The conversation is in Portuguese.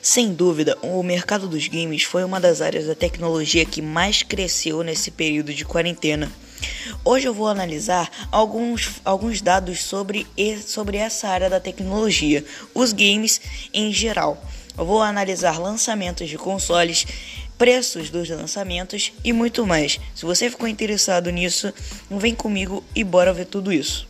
Sem dúvida, o mercado dos games foi uma das áreas da tecnologia que mais cresceu nesse período de quarentena. Hoje eu vou analisar alguns, alguns dados sobre, sobre essa área da tecnologia, os games em geral. Eu vou analisar lançamentos de consoles, preços dos lançamentos e muito mais. Se você ficou interessado nisso, vem comigo e bora ver tudo isso.